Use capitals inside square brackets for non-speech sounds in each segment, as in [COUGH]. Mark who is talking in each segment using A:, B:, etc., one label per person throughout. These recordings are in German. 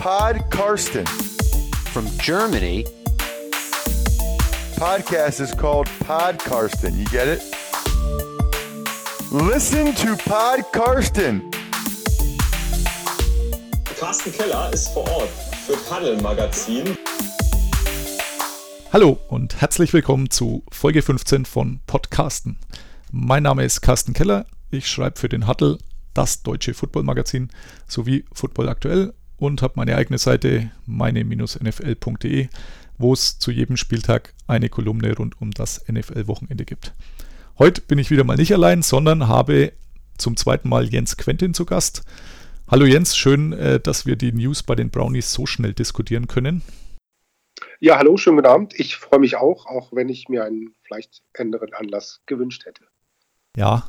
A: Pod Karsten.
B: From Germany.
A: Podcast is called Pod Karsten. You get it? Listen to Pod Karsten.
C: Carsten Keller ist vor Ort für Paddel Magazin.
D: Hallo und herzlich willkommen zu Folge 15 von Podcasten. Mein Name ist Carsten Keller. Ich schreibe für den Huddle, das deutsche Footballmagazin, sowie Football aktuell und habe meine eigene Seite meine-nfl.de, wo es zu jedem Spieltag eine Kolumne rund um das NFL-Wochenende gibt. Heute bin ich wieder mal nicht allein, sondern habe zum zweiten Mal Jens Quentin zu Gast. Hallo Jens, schön, äh, dass wir die News bei den Brownies so schnell diskutieren können.
E: Ja, hallo, schönen guten Abend. Ich freue mich auch, auch wenn ich mir einen vielleicht anderen Anlass gewünscht hätte.
D: Ja,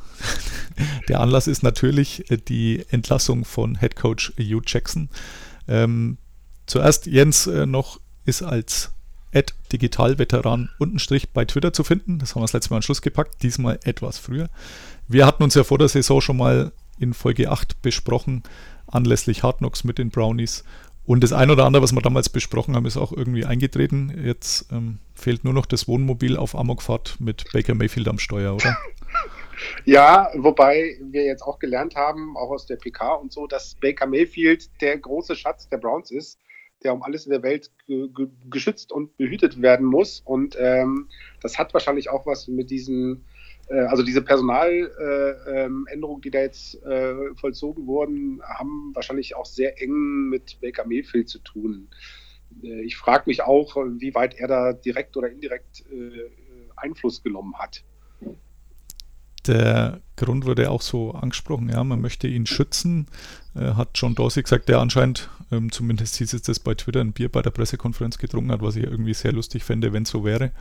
D: [LAUGHS] der Anlass ist natürlich äh, die Entlassung von Head Coach Hugh Jackson. Ähm, zuerst Jens äh, noch ist als Ad Digital-Veteran untenstrich bei Twitter zu finden. Das haben wir das letzte Mal an Schluss gepackt, diesmal etwas früher. Wir hatten uns ja vor der Saison schon mal in Folge 8 besprochen, anlässlich Hard Knocks mit den Brownies. Und das ein oder andere, was wir damals besprochen haben, ist auch irgendwie eingetreten. Jetzt ähm, fehlt nur noch das Wohnmobil auf Amokfahrt mit Baker Mayfield am Steuer, oder?
E: Ja, wobei wir jetzt auch gelernt haben, auch aus der PK und so, dass Baker Mayfield der große Schatz der Browns ist, der um alles in der Welt geschützt und behütet werden muss. Und ähm, das hat wahrscheinlich auch was mit diesen, äh, also diese Personaländerungen, äh, ähm, die da jetzt äh, vollzogen wurden, haben wahrscheinlich auch sehr eng mit Baker Mayfield zu tun. Äh, ich frage mich auch, wie weit er da direkt oder indirekt äh, Einfluss genommen hat.
D: Der Grund wurde auch so angesprochen, ja, man möchte ihn schützen. Äh, hat John Dorsey gesagt, der anscheinend, ähm, zumindest hieß es das bei Twitter, ein Bier bei der Pressekonferenz getrunken hat, was ich irgendwie sehr lustig fände, wenn es so wäre.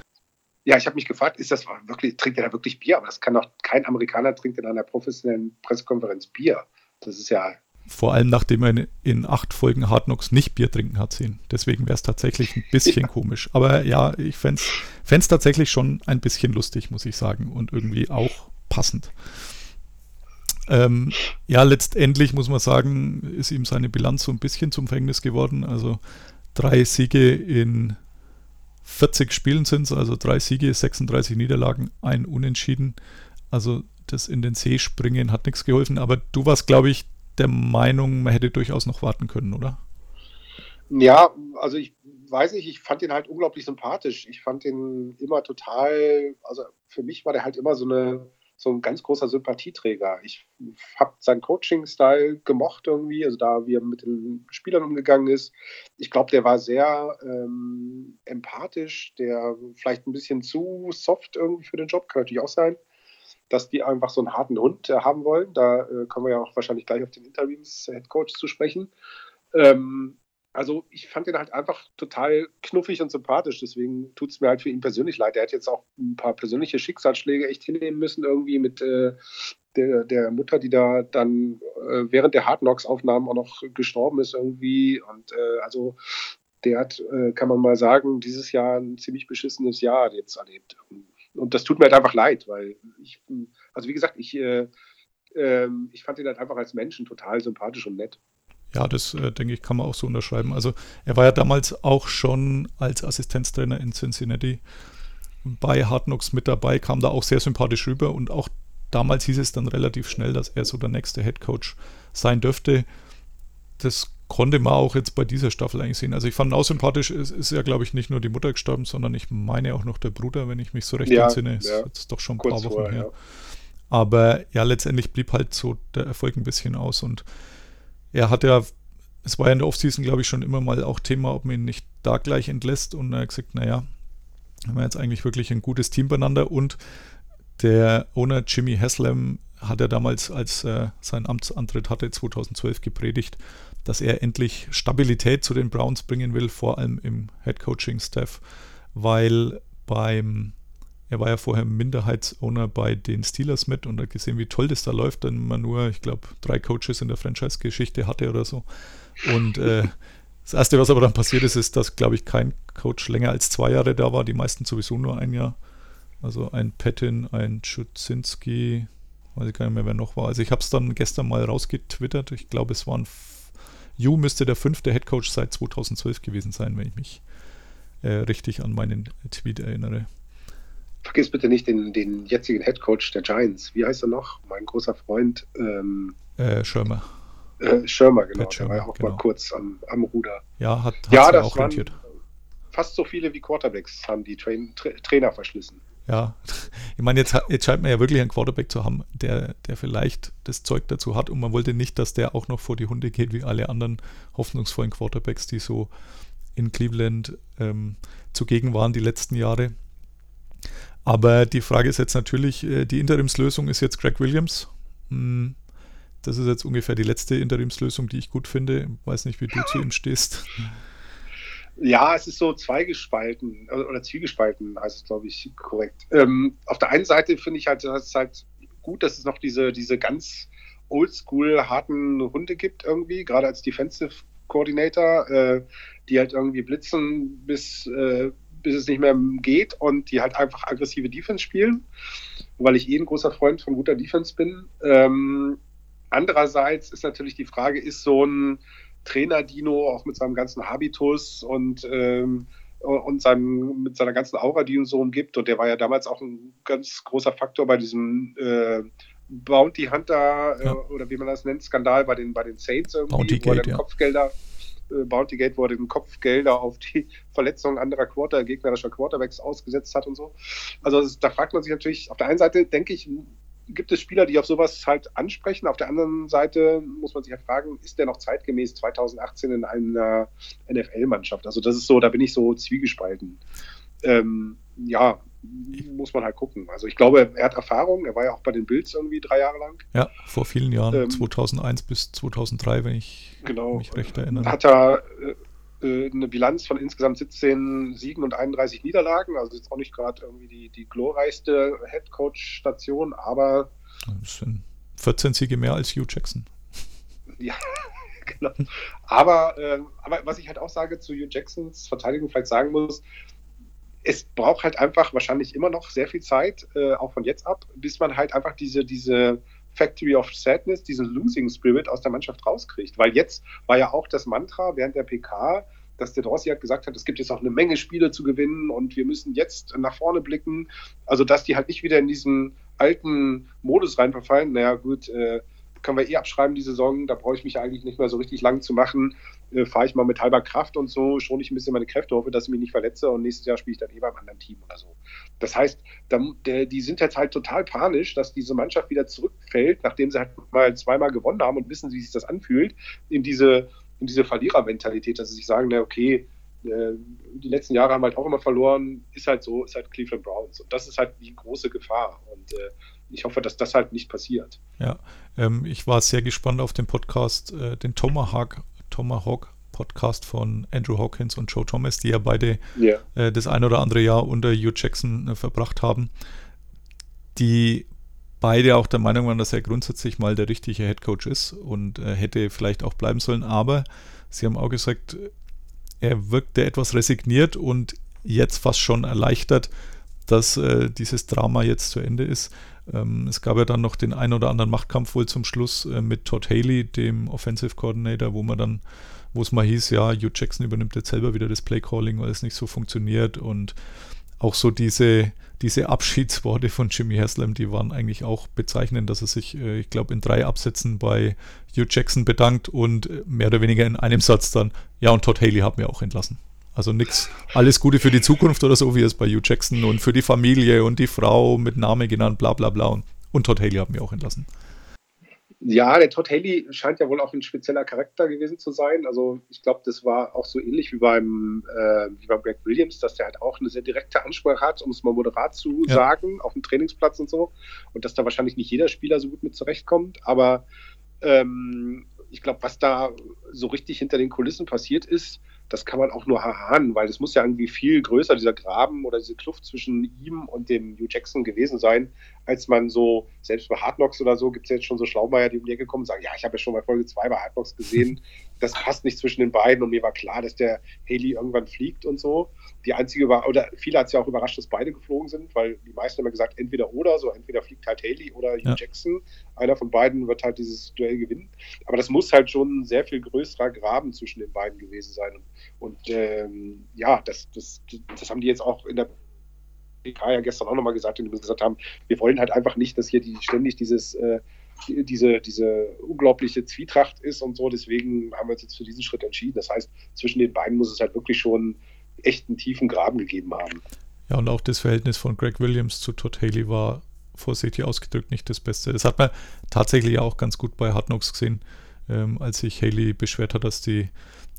E: Ja, ich habe mich gefragt, ist das wirklich, trinkt er da wirklich Bier? Aber das kann doch kein Amerikaner trinkt in einer professionellen Pressekonferenz Bier. Das ist ja.
D: Vor allem, nachdem er in, in acht Folgen Hard Knocks nicht Bier trinken hat sehen. Deswegen wäre es tatsächlich ein bisschen [LAUGHS] ja. komisch. Aber ja, ich fände es tatsächlich schon ein bisschen lustig, muss ich sagen. Und irgendwie auch passend. Ähm, ja, letztendlich muss man sagen, ist ihm seine Bilanz so ein bisschen zum Verhängnis geworden. Also drei Siege in 40 Spielen sind es, also drei Siege, 36 Niederlagen, ein Unentschieden. Also das in den See springen hat nichts geholfen. Aber du warst, glaube ich, der Meinung, man hätte durchaus noch warten können, oder?
E: Ja, also ich weiß nicht, ich fand ihn halt unglaublich sympathisch. Ich fand ihn immer total, also für mich war der halt immer so eine so ein ganz großer Sympathieträger. Ich habe seinen Coaching-Style gemocht irgendwie, also da, wie er mit den Spielern umgegangen ist. Ich glaube, der war sehr ähm, empathisch, der vielleicht ein bisschen zu soft irgendwie für den Job, kann natürlich auch sein, dass die einfach so einen harten Hund äh, haben wollen. Da äh, kommen wir ja auch wahrscheinlich gleich auf den Interims-Headcoach zu sprechen. Ähm, also ich fand ihn halt einfach total knuffig und sympathisch. Deswegen tut es mir halt für ihn persönlich leid. Er hat jetzt auch ein paar persönliche Schicksalsschläge echt hinnehmen müssen, irgendwie mit äh, der, der, Mutter, die da dann äh, während der Hard Knocks-Aufnahmen auch noch gestorben ist irgendwie. Und äh, also der hat, äh, kann man mal sagen, dieses Jahr ein ziemlich beschissenes Jahr jetzt erlebt. Und das tut mir halt einfach leid, weil ich, also wie gesagt, ich, äh, ähm, ich fand ihn halt einfach als Menschen total sympathisch und nett.
D: Ja, das äh, denke ich, kann man auch so unterschreiben. Also er war ja damals auch schon als Assistenztrainer in Cincinnati bei Hard Knocks mit dabei, kam da auch sehr sympathisch rüber und auch damals hieß es dann relativ schnell, dass er so der nächste Head Coach sein dürfte. Das konnte man auch jetzt bei dieser Staffel eigentlich sehen. Also ich fand ihn auch sympathisch, es ist ja, glaube ich, nicht nur die Mutter gestorben, sondern ich meine auch noch der Bruder, wenn ich mich so recht ja, entsinne. Ist ja. jetzt doch schon ein Kurz paar Wochen vorher, her. Ja. Aber ja, letztendlich blieb halt so der Erfolg ein bisschen aus und er hat ja, es war ja in der Offseason, glaube ich, schon immer mal auch Thema, ob man ihn nicht da gleich entlässt. Und er hat gesagt, naja, haben wir jetzt eigentlich wirklich ein gutes Team beieinander. Und der Owner Jimmy Haslam hat er damals, als er seinen Amtsantritt hatte, 2012 gepredigt, dass er endlich Stabilität zu den Browns bringen will, vor allem im Head Coaching Staff, weil beim er war ja vorher Minderheitsowner bei den Steelers mit und hat gesehen, wie toll das da läuft, wenn man nur, ich glaube, drei Coaches in der Franchise-Geschichte hatte oder so. Und äh, [LAUGHS] das Erste, was aber dann passiert ist, ist, dass, glaube ich, kein Coach länger als zwei Jahre da war, die meisten sowieso nur ein Jahr. Also ein Pettin, ein Schutzinski, weiß ich gar nicht mehr, wer noch war. Also ich habe es dann gestern mal rausgetwittert. Ich glaube, es waren Yu müsste der fünfte Head Coach seit 2012 gewesen sein, wenn ich mich äh, richtig an meinen Tweet erinnere.
E: Vergiss bitte nicht den, den jetzigen Head Coach der Giants. Wie heißt er noch? Mein großer Freund. Ähm,
D: äh, Schirmer.
E: Äh, Schirmer, genau.
D: Pat Schirmer,
E: der war ja auch
D: genau.
E: mal kurz am, am Ruder.
D: Ja, hat,
E: Ja, das
D: auch
E: waren
D: rentiert.
E: fast so viele wie Quarterbacks haben die Train, Tra Trainer verschlissen.
D: Ja, [LAUGHS] ich meine, jetzt, jetzt scheint man ja wirklich einen Quarterback zu haben, der, der vielleicht das Zeug dazu hat und man wollte nicht, dass der auch noch vor die Hunde geht, wie alle anderen hoffnungsvollen Quarterbacks, die so in Cleveland ähm, zugegen waren die letzten Jahre. Aber die Frage ist jetzt natürlich, äh, die Interimslösung ist jetzt Greg Williams. Hm, Das ist jetzt ungefähr die letzte Interimslösung, die ich gut finde. Weiß nicht, wie du zu ihm stehst.
E: Ja, es ist so zweigespalten oder oder zwiegespalten, es, glaube ich, korrekt. Ähm, auf der einen Seite finde ich halt, dass es halt gut, dass es noch diese, diese ganz oldschool harten Hunde gibt irgendwie, gerade als Defensive Coordinator, äh, die halt irgendwie blitzen, bis, äh, bis es nicht mehr geht und die halt einfach aggressive Defense spielen, weil ich eh ein großer Freund von guter Defense bin. Ähm, andererseits ist natürlich die Frage, ist so ein Trainer-Dino auch mit seinem ganzen Habitus und, ähm, und seinem, mit seiner ganzen Aura, die ihn so umgibt. Und der war ja damals auch ein ganz großer Faktor bei diesem äh, Bounty Hunter äh,
D: Ja.
E: oder wie man das nennt, Skandal bei den, bei den Saints irgendwie,
D: Bounty
E: wo er
D: Gate,
E: dann
D: ja.
E: Kopfgelder, Bounty Gate, wo er den Kopfgelder auf die [LAUGHS] Verletzungen anderer Quarter, gegnerischer Quarterbacks ausgesetzt hat und so. Also da fragt man sich natürlich, auf der einen Seite denke ich, gibt es Spieler, die auf sowas halt ansprechen. Auf der anderen Seite muss man sich halt fragen, ist der noch zeitgemäß 2018 in einer NFL-Mannschaft? Also das ist so, da bin ich so zwiegespalten. Ähm, ja, muss man halt gucken. Also ich glaube, er hat Erfahrung. Er war ja auch bei den Bills irgendwie drei Jahre lang.
D: Ja, vor vielen Jahren,
E: Ähm,
D: 2001 bis 2003, wenn ich
E: Genau.
D: mich recht erinnere.
E: Hat er äh, äh, eine Bilanz von insgesamt 17 Siegen und 31 Niederlagen. Also jetzt auch nicht gerade irgendwie die, die glorreichste Headcoach-Station, aber
D: Das sind 14 Siege mehr als Hugh Jackson. [LAUGHS]
E: Ja, genau. Aber, äh, aber was ich halt auch sage zu Hugh Jacksons Verteidigung vielleicht sagen muss, es braucht halt einfach wahrscheinlich immer noch sehr viel Zeit, äh, auch von jetzt ab, bis man halt einfach diese, diese Factory of Sadness, diesen Losing Spirit aus der Mannschaft rauskriegt. Weil jetzt war ja auch das Mantra während der PK, dass der Dorsey halt gesagt hat, es gibt jetzt auch eine Menge Spiele zu gewinnen und wir müssen jetzt nach vorne blicken. Also, dass die halt nicht wieder in diesen alten Modus reinverfallen. Naja, gut, äh, können wir eh abschreiben die Saison, da brauche ich mich eigentlich nicht mehr so richtig lang zu machen. Äh, Fahre ich mal mit halber Kraft und so, schone ich ein bisschen meine Kräfte, hoffe, dass ich mich nicht verletze und nächstes Jahr spiele ich dann eh beim anderen Team oder so. Das heißt, da, der, die sind jetzt halt total panisch, dass diese Mannschaft wieder zurückfällt, nachdem sie halt mal zweimal gewonnen haben und wissen, wie sich das anfühlt, in diese, in diese Verlierermentalität, dass sie sich sagen, na okay, die letzten Jahre haben halt auch immer verloren, ist halt so, ist halt Cleveland Browns. Und das ist halt die große Gefahr. Und äh, ich hoffe, dass das halt nicht passiert.
D: Ja, ähm, ich war sehr gespannt auf den Podcast, äh, den Tomahawk, Tomahawk Podcast von Andrew Hawkins und Joe Thomas, die ja beide
E: Ja.
D: äh, das ein oder andere Jahr unter Hugh Jackson äh, verbracht haben, die beide auch der Meinung waren, dass er grundsätzlich mal der richtige Head Coach ist und äh, hätte vielleicht auch bleiben sollen, aber sie haben auch gesagt, er wirkte etwas resigniert und jetzt fast schon erleichtert, dass äh, dieses Drama jetzt zu Ende ist. Ähm, es gab ja dann noch den ein oder anderen Machtkampf wohl zum Schluss äh, mit Todd Haley, dem Offensive Coordinator, wo man dann, wo es mal hieß, ja, Hugh Jackson übernimmt jetzt selber wieder das Play Calling, weil es nicht so funktioniert und auch so diese, diese Abschiedsworte von Jimmy Haslam, die waren eigentlich auch bezeichnend, dass er sich, äh, ich glaube, in drei Absätzen bei Hugh Jackson bedankt und äh, mehr oder weniger in einem Satz dann, ja, und Todd Haley hat mir auch entlassen. Also nichts, alles Gute für die Zukunft oder so, wie es bei Hugh Jackson und für die Familie und die Frau mit Name genannt, bla bla bla. Und, und Todd Haley hat mir auch entlassen.
E: Ja, der Todd Haley scheint ja wohl auch ein spezieller Charakter gewesen zu sein. Also ich glaube, das war auch so ähnlich wie beim, äh, wie beim Greg Williams, dass der halt auch eine sehr direkte Ansprache hat, um es mal moderat zu
D: Ja.
E: sagen, auf dem Trainingsplatz und so. Und dass da wahrscheinlich nicht jeder Spieler so gut mit zurechtkommt. Aber ähm, ich glaube, was da so richtig hinter den Kulissen passiert ist, das kann man auch nur erahnen, weil es muss ja irgendwie viel größer, dieser Graben oder diese Kluft zwischen ihm und dem Hugh Jackson gewesen sein, als man so, selbst bei Hard Knocks oder so, gibt es jetzt schon so Schlaumeier, die um die Ecke kommen und sagen, ja, ich habe ja schon bei Folge 2 bei Hard Knocks gesehen, das passt nicht zwischen den beiden und mir war klar, dass der Haley irgendwann fliegt und so. Die einzige war, oder viele hat es ja auch überrascht, dass beide geflogen sind, weil die meisten haben ja gesagt, entweder oder, so entweder fliegt halt Haley oder Hugh
D: Ja.
E: Jackson. Einer von beiden wird halt dieses Duell gewinnen. Aber das muss halt schon ein sehr viel größerer Graben zwischen den beiden gewesen sein. Und, und ähm, ja, das, das, das haben die jetzt auch in der PK ja gestern auch nochmal gesagt, indem sie gesagt haben, wir wollen halt einfach nicht, dass hier die, ständig dieses, äh, die, diese, diese unglaubliche Zwietracht ist und so. Deswegen haben wir uns jetzt für diesen Schritt entschieden. Das heißt, zwischen den beiden muss es halt wirklich schon echt einen tiefen Graben gegeben haben.
D: Ja, und auch das Verhältnis von Greg Williams zu Todd Haley war vorsichtig ausgedrückt nicht das Beste. Das hat man tatsächlich auch ganz gut bei Hard Knocks gesehen, ähm, als sich Haley beschwert hat, dass die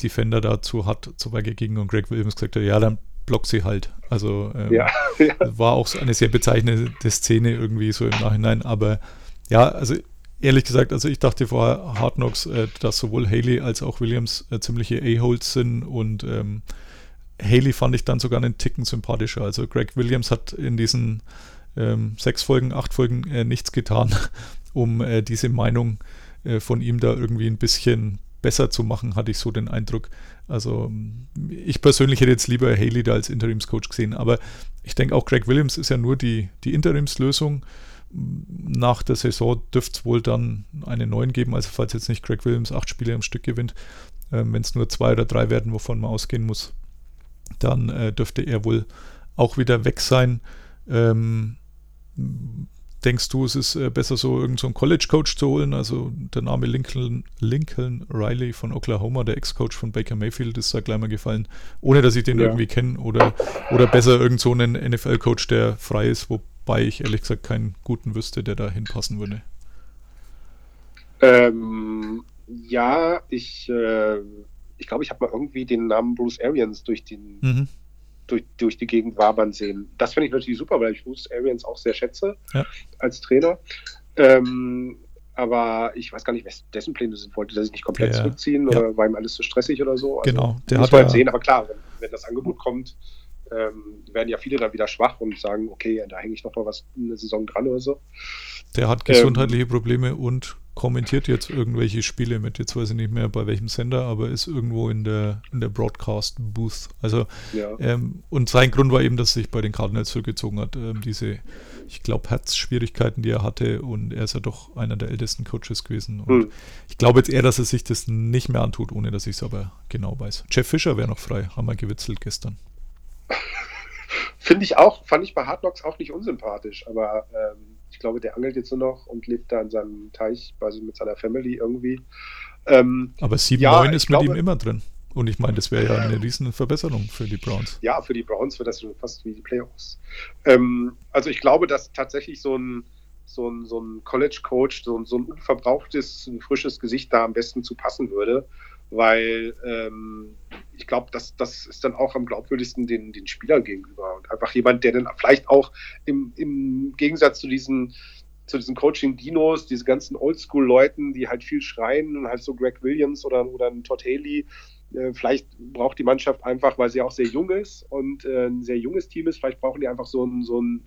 D: Defender da zu hart zu Werke gingen und Greg Williams gesagt hat, ja, dann block sie halt. Also ähm,
E: Ja, [LAUGHS] ja.
D: war auch eine sehr bezeichnende Szene irgendwie so im Nachhinein, aber ja, also ehrlich gesagt, also ich dachte vor Hard Knocks, äh, dass sowohl Haley als auch Williams äh, ziemliche A-Holes sind und ähm, Haley fand ich dann sogar einen Ticken sympathischer. Also Greg Williams hat in diesen ähm, sechs Folgen, acht Folgen äh, nichts getan, [LAUGHS] um äh, diese Meinung äh, von ihm da irgendwie ein bisschen besser zu machen, hatte ich so den Eindruck. Also ich persönlich hätte jetzt lieber Haley da als Interimscoach gesehen, aber ich denke auch Greg Williams ist ja nur die, die Interimslösung. Nach der Saison dürfte es wohl dann einen neuen geben, also falls jetzt nicht Greg Williams acht Spiele am Stück gewinnt, ähm, wenn es nur zwei oder drei werden, wovon man ausgehen muss, dann äh, dürfte er wohl auch wieder weg sein. Ähm, denkst du, es ist äh, besser so irgendeinen so College-Coach zu holen? Also der Name Lincoln, Lincoln Riley von Oklahoma, der Ex-Coach von Baker Mayfield, ist da gleich mal gefallen, ohne dass ich den
E: Ja.
D: irgendwie kenne. Oder, oder besser irgend so einen NFL-Coach, der frei ist, wobei ich ehrlich gesagt keinen guten wüsste, der da hinpassen würde.
E: Ähm, ja, ich, äh, ich glaube, ich habe mal irgendwie den Namen Bruce Arians durch, den,
D: Mhm.
E: Durch, durch die Gegend wabern sehen. Das finde ich natürlich super, weil ich Bruce Arians auch sehr schätze
D: Ja.
E: als Trainer. Ähm, aber ich weiß gar nicht, was dessen Pläne sind. Wollte er sich nicht komplett
D: Der-
E: zurückziehen
D: ja.
E: oder war ihm alles zu stressig oder so? Also,
D: Genau, der
E: muss
D: hat
E: man
D: ja-
E: sehen. Aber klar, wenn, wenn das Angebot kommt, ähm, werden ja viele dann wieder schwach und sagen, okay, da hänge ich noch mal was eine Saison dran oder so.
D: Der hat
E: Ähm,
D: gesundheitliche Probleme und kommentiert jetzt irgendwelche Spiele mit. Jetzt weiß ich nicht mehr bei welchem Sender, aber ist irgendwo in der, in der Broadcast Booth. Also,
E: Ja.
D: ähm, und sein Grund war eben, dass er sich bei den Cardinals zurückgezogen hat. Ähm, diese, ich glaube, Herzschwierigkeiten, die er hatte und er ist ja doch einer der ältesten Coaches gewesen. Und
E: Hm.
D: ich glaube jetzt eher, dass er sich das nicht mehr antut, ohne dass ich es aber genau weiß. Jeff Fischer wäre noch frei, haben wir gewitzelt gestern. [LAUGHS]
E: Finde ich auch, fand ich bei Hard Knocks auch nicht unsympathisch, aber ähm, ich glaube, der angelt jetzt nur noch und lebt da in seinem Teich, also mit seiner Family irgendwie. Ähm,
D: Aber 7-9
E: Ja,
D: ist mit
E: glaube-
D: ihm immer drin. Und ich meine, das wäre ja eine riesen Verbesserung für die Browns.
E: ja, für die Browns wird das schon fast wie die Playoffs. Ähm, also ich glaube, dass tatsächlich so ein, so ein, so ein College-Coach, so ein, so ein unverbrauchtes, ein frisches Gesicht da am besten zu passen würde, weil ähm, ich glaube, das, das ist dann auch am glaubwürdigsten den, den Spielern gegenüber. Und einfach jemand, der dann vielleicht auch im, im Gegensatz zu diesen zu diesen Coaching-Dinos, diese ganzen Oldschool-Leuten, die halt viel schreien und halt so Greg Williams oder, oder ein Todd Haley, äh, vielleicht braucht die Mannschaft einfach, weil sie auch sehr jung ist und äh, ein sehr junges Team ist, vielleicht brauchen die einfach so einen, so einen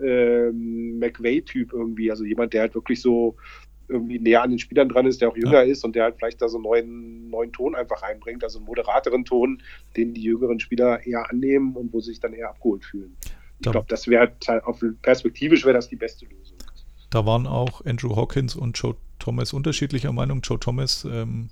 E: ähm, McVay-Typ irgendwie, also jemand, der halt wirklich so irgendwie näher an den Spielern dran ist, der auch jünger ist und der halt vielleicht da so einen neuen, neuen Ton einfach reinbringt, also einen moderateren Ton, den die jüngeren Spieler eher annehmen und wo sie sich dann eher abgeholt fühlen. Ich glaube, das wäre halt auf perspektivisch wäre das die beste Lösung.
D: Da waren auch Andrew Hawkins und Joe Thomas unterschiedlicher Meinung. Joe Thomas ähm,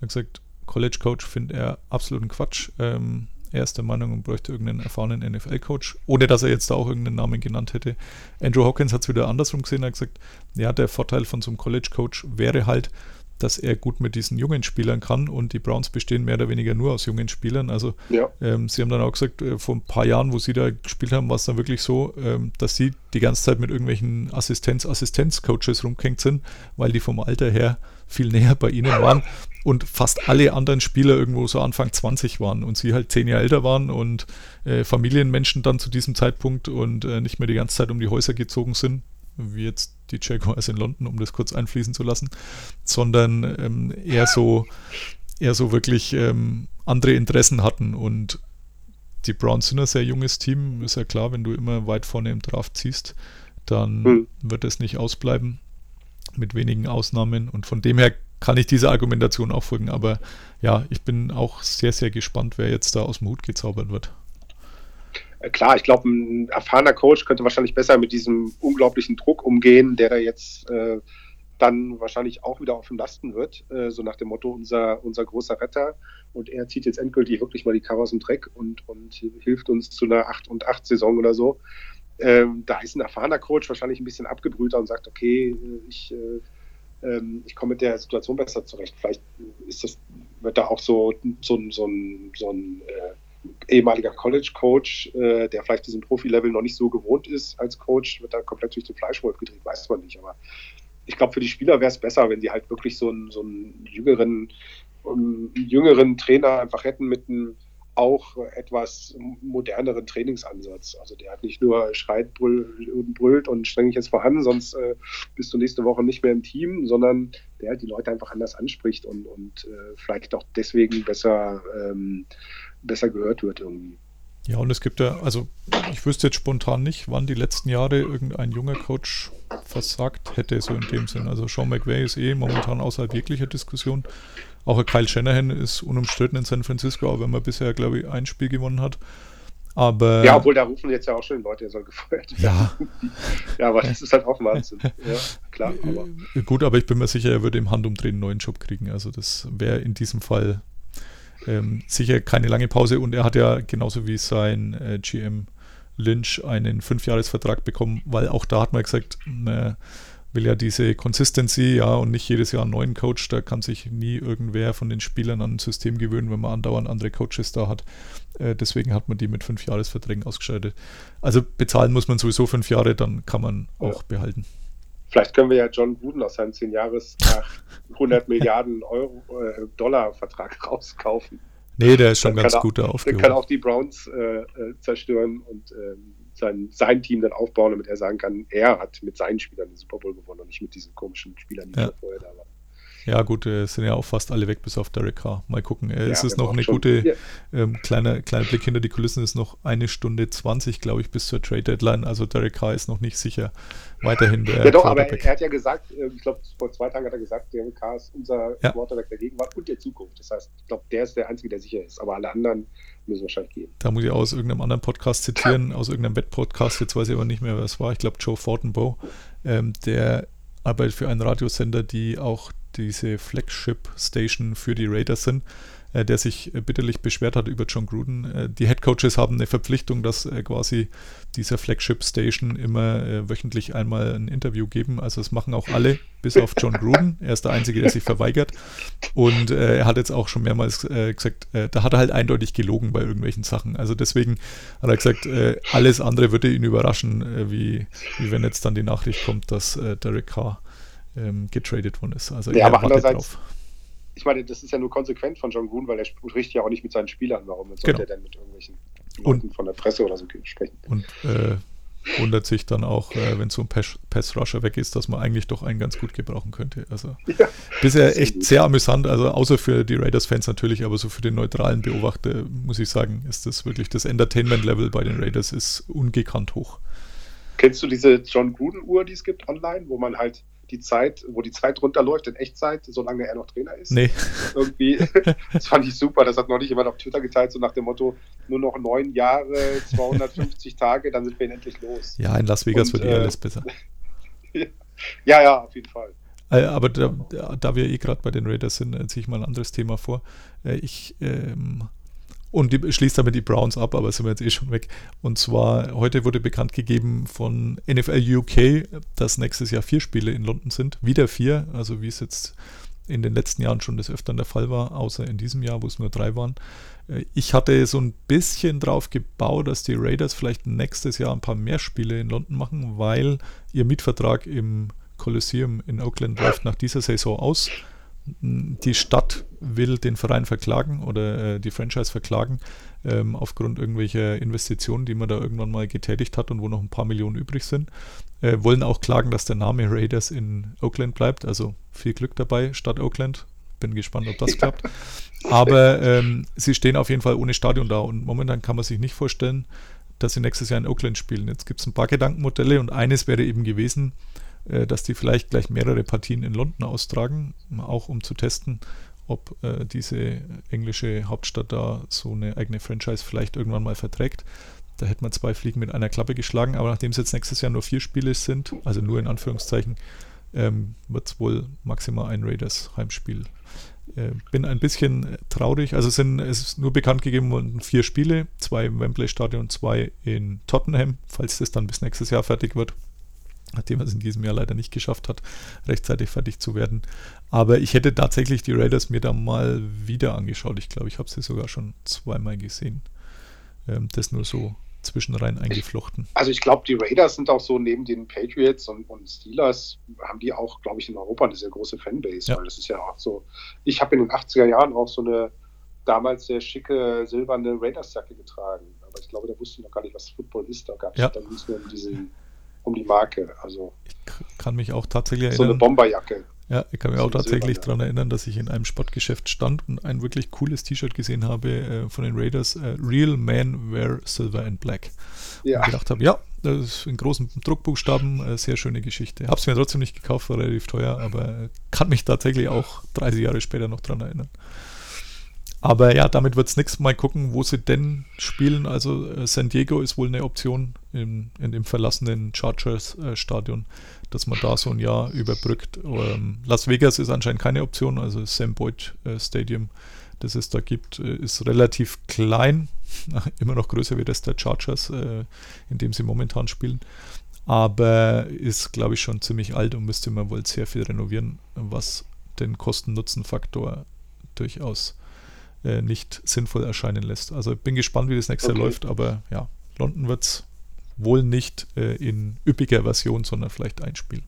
D: hat gesagt, College Coach findet er absoluten Quatsch. Ähm, er ist der Meinung, man bräuchte irgendeinen erfahrenen NFL-Coach, ohne dass er jetzt da auch irgendeinen Namen genannt hätte. Andrew Hawkins hat es wieder andersrum gesehen, er hat gesagt, ja, der Vorteil von so einem College Coach wäre halt, dass er gut mit diesen jungen Spielern kann und die Browns bestehen mehr oder weniger nur aus jungen Spielern. Also
E: Ja.
D: ähm, sie haben dann auch gesagt, äh, vor ein paar Jahren, wo sie da gespielt haben, war es dann wirklich so, ähm, dass sie die ganze Zeit mit irgendwelchen Assistenz-Assistenz-Coaches rumgehängt sind, weil die vom Alter her viel näher bei ihnen waren und fast alle anderen Spieler irgendwo so Anfang 20 waren und sie halt zehn Jahre älter waren und äh, Familienmenschen dann zu diesem Zeitpunkt und äh, nicht mehr die ganze Zeit um die Häuser gezogen sind, wie jetzt die Jaguars in London, um das kurz einfließen zu lassen, sondern ähm, eher so eher so wirklich ähm, andere Interessen hatten und die Browns sind ein sehr junges Team, ist ja klar, wenn du immer weit vorne im Draft ziehst, dann
E: Hm.
D: wird es nicht ausbleiben, mit wenigen Ausnahmen. Und von dem her kann ich dieser Argumentation auch folgen. Aber ja, ich bin auch sehr, sehr gespannt, wer jetzt da aus dem Hut gezaubert wird.
E: Äh, Klar, ich glaube, ein erfahrener Coach könnte wahrscheinlich besser mit diesem unglaublichen Druck umgehen, der da jetzt äh, dann wahrscheinlich auch wieder auf ihm lasten wird, äh, so nach dem Motto unser, unser großer Retter. Und er zieht jetzt endgültig wirklich mal die Karre dem Dreck und, und hilft uns zu einer 8 und 8 Saison oder so. Ähm, da ist ein erfahrener Coach wahrscheinlich ein bisschen abgebrühter und sagt, okay, äh, ich, äh, ähm, ich komme mit der Situation besser zurecht. Vielleicht ist das, wird da auch so, so, ein- so ein, so ein äh, ehemaliger College-Coach, äh, der vielleicht diesen Profi-Level noch nicht so gewohnt ist als Coach, wird da komplett durch den Fleischwolf gedreht, weiß man nicht. Aber ich glaube, für die Spieler wäre es besser, wenn sie halt wirklich so einen, so einen jüngeren, um, jüngeren Trainer einfach hätten mit einem auch etwas moderneren Trainingsansatz. Also der hat nicht nur schreit, brüllt und brüllt und streng dich jetzt voran, sonst äh, bist du nächste Woche nicht mehr im Team, sondern der halt die Leute einfach anders anspricht und, und äh, vielleicht auch deswegen besser, ähm, besser gehört wird irgendwie.
D: Ja, und es gibt ja, also ich wüsste jetzt spontan nicht, wann die letzten Jahre irgendein junger Coach versagt hätte, so in dem Sinn. Also Sean McVay ist eh momentan außerhalb jeglicher Diskussion. Auch ein Kyle Shanahan ist unumstritten in San Francisco, auch wenn man bisher, glaube ich, ein Spiel gewonnen hat. Aber
E: Ja, obwohl da rufen jetzt ja auch schon Leute, er soll gefeuert werden.
D: ja, [LAUGHS]
E: Ja, aber das ist halt auch Wahnsinn. [LAUGHS] Ja, klar, aber
D: äh, gut, aber ich bin mir sicher, er würde im Handumdrehen einen neuen Job kriegen. Also das wäre in diesem Fall ähm, sicher keine lange Pause und er hat ja genauso wie sein äh, GM Lynch einen Fünfjahresvertrag bekommen, weil auch da hat man gesagt, äh, will ja diese Consistency, ja, und nicht jedes Jahr einen neuen Coach, da kann sich nie irgendwer von den Spielern an ein System gewöhnen, wenn man andauernd andere Coaches da hat. Äh, deswegen hat man die mit Fünfjahresverträgen ausgeschaltet. Also bezahlen muss man sowieso fünf Jahre, dann kann man auch behalten.
E: vielleicht können wir ja John Gruden aus seinem 10 Jahres 100 [LAUGHS] Milliarden Euro, äh, Dollar Vertrag rauskaufen.
D: Nee, der ist schon
E: Dann
D: ganz gut da
E: Der kann
D: aufgehoben.
E: auch die Browns äh, äh, zerstören und ähm, sein, sein Team dann aufbauen, damit er sagen kann, er hat mit seinen Spielern den Super Bowl gewonnen und nicht mit diesen komischen Spielern, die
D: Ja.
E: vorher da waren.
D: Ja, gut, äh, sind ja auch fast alle weg, bis auf Derek Carr. Mal gucken. Äh,
E: Ja,
D: es ist
E: wir
D: noch eine
E: schon-
D: gute,
E: Ja.
D: ähm, kleiner, kleiner Blick hinter die Kulissen, ist noch eine Stunde 20, glaube ich, bis zur Trade Deadline. Also Derek Carr ist noch nicht sicher weiterhin der
E: Ja, doch, aber er hat ja gesagt, äh, ich glaube, vor zwei Tagen hat er gesagt, der K ist unser
D: Ja.
E: Quarterback der Gegenwart und der Zukunft. Das heißt, ich glaube, der ist der Einzige, der sicher ist. Aber alle anderen müssen wahrscheinlich gehen.
D: Da muss ich aus irgendeinem anderen Podcast zitieren, aus irgendeinem Wettpodcast, jetzt weiß ich aber nicht mehr, wer es war. Ich glaube, Joe Fortenbow, ähm, der arbeitet für einen Radiosender, die auch diese Flagship-Station für die Raiders sind, der sich äh, bitterlich beschwert hat über John Gruden. Äh, die Headcoaches haben eine Verpflichtung, dass äh, quasi dieser Flagship-Station immer äh, wöchentlich einmal ein Interview geben. Also das machen auch alle, bis auf John Gruden. Er ist der Einzige, der sich verweigert. Und äh, er hat jetzt auch schon mehrmals äh, gesagt, äh, da hat er halt eindeutig gelogen bei irgendwelchen Sachen. Also deswegen hat er gesagt, äh, alles andere würde ihn überraschen, äh, wie, wie wenn jetzt dann die Nachricht kommt, dass äh, Derek Carr ähm, getradet worden ist. Also
E: Ja,
D: er
E: aber andererseits- Ich meine, das ist ja nur konsequent von John Gruden, weil er spricht ja auch nicht mit seinen Spielern. Warum sollte
D: Genau.
E: er denn mit irgendwelchen
D: Und-
E: Leuten von der Presse oder so sprechen?
D: Und äh, wundert sich dann auch, äh, wenn so ein Pass- Pass-Rusher weg ist, dass man eigentlich doch einen ganz gut gebrauchen könnte. Also [LAUGHS]
E: Ja,
D: bisher echt
E: gut.
D: sehr amüsant, also außer für die Raiders-Fans natürlich, aber so für den neutralen Beobachter muss ich sagen, ist das wirklich das Entertainment-Level bei den Raiders ist ungekannt hoch.
E: Kennst du diese John Gruden-Uhr, die es gibt online, wo man halt die Zeit, wo die Zeit runterläuft in Echtzeit, solange er noch Trainer ist?
D: Nee,
E: Irgendwie. [LAUGHS] Das fand ich super. Das hat noch nicht jemand auf Twitter geteilt, so nach dem Motto: nur noch neun Jahre, 250 [LAUGHS] Tage, dann sind wir ihn endlich los.
D: ja, in Las Vegas
E: Und,
D: wird eh
E: äh,
D: alles besser. [LAUGHS]
E: Ja, ja, auf jeden Fall.
D: Äh, Aber da, da- wir eh gerade bei den Raiders sind, ziehe ich mal ein anderes Thema vor. Äh, Ich ähm, und die, schließe damit die Browns ab, aber sind wir jetzt eh schon weg. Und zwar, heute wurde bekannt gegeben von NFL UK, dass nächstes Jahr vier Spiele in London sind. Wieder vier, also wie es jetzt in den letzten Jahren schon des Öfteren der Fall war, außer in diesem Jahr, wo es nur drei waren. Äh, Ich hatte so ein bisschen drauf gebaut, dass die Raiders vielleicht nächstes Jahr ein paar mehr Spiele in London machen, weil ihr Mietvertrag im Coliseum in Oakland läuft nach dieser Saison aus. Die Stadt will den Verein verklagen oder äh, die Franchise verklagen ähm, aufgrund irgendwelcher Investitionen, die man da irgendwann mal getätigt hat und wo noch ein paar Millionen übrig sind. Äh, wollen auch klagen, dass der Name Raiders in Oakland bleibt. Also viel Glück dabei, Stadt Oakland. Bin gespannt, ob das klappt. Aber ähm, sie stehen auf jeden Fall ohne Stadion da und momentan kann man sich nicht vorstellen, dass sie nächstes Jahr in Oakland spielen. Jetzt gibt es ein paar Gedankenmodelle und eines wäre eben gewesen, dass die vielleicht gleich mehrere Partien in London austragen, auch um zu testen, ob äh, diese englische Hauptstadt da so eine eigene Franchise vielleicht irgendwann mal verträgt. Da hätte man zwei Fliegen mit einer Klappe geschlagen, aber nachdem es jetzt nächstes Jahr nur vier Spiele sind, also nur in Anführungszeichen, ähm, wird es wohl maximal ein Raiders Heimspiel. Äh, bin ein bisschen traurig. Also sind, es ist nur bekannt gegeben worden vier Spiele, zwei im Wembley Stadion, zwei in Tottenham, falls das dann bis nächstes Jahr fertig wird nachdem er es in diesem Jahr leider nicht geschafft hat, rechtzeitig fertig zu werden. Aber ich hätte tatsächlich die Raiders mir da mal wieder angeschaut. Ich glaube, ich habe sie sogar schon zweimal gesehen. Ähm, das nur so zwischenrein eingeflochten.
E: Also ich glaube, die Raiders sind auch so neben den Patriots und, und Steelers, haben die auch, glaube ich, in Europa eine sehr große Fanbase, ja. weil das ist ja auch so, ich habe in den 80er Jahren auch so eine damals sehr schicke silberne Raiders-Jacke getragen, aber ich glaube, da wusste ich noch gar nicht, was Football ist, da gab es ja. dann nur diesen um die Marke. Also
D: ich kann mich auch tatsächlich
E: erinnern. So eine Bomberjacke.
D: Ja, ich kann mich auch tatsächlich daran erinnern, dass ich in einem Sportgeschäft stand und ein wirklich cooles T-Shirt gesehen habe äh, von den Raiders. Äh, Real Men Wear Silver and Black. Ja. Und gedacht habe, ja, das ist in großen Druckbuchstaben, äh, sehr schöne Geschichte. Habe es mir trotzdem nicht gekauft, war relativ teuer, aber kann mich tatsächlich auch 30 Jahre später noch daran erinnern. Aber ja, damit wird es nichts. Mal gucken, wo sie denn spielen. Also äh, San Diego ist wohl eine Option in, in dem verlassenen Chargers-Stadion, äh, dass man da so ein Jahr überbrückt. Ähm, Las Vegas ist anscheinend keine Option. Also Sam Boyd äh, Stadium, das es da gibt, äh, ist relativ klein. [LAUGHS] Immer noch größer wie das der Chargers, äh, in dem sie momentan spielen. Aber ist, glaube ich, schon ziemlich alt und müsste man wohl sehr viel renovieren, was den Kosten-Nutzen-Faktor durchaus äh, nicht sinnvoll erscheinen lässt. Also bin gespannt, wie das nächste okay. Jahr läuft, aber ja, London wird es wohl nicht äh, in üppiger Version, sondern vielleicht ein Spiel.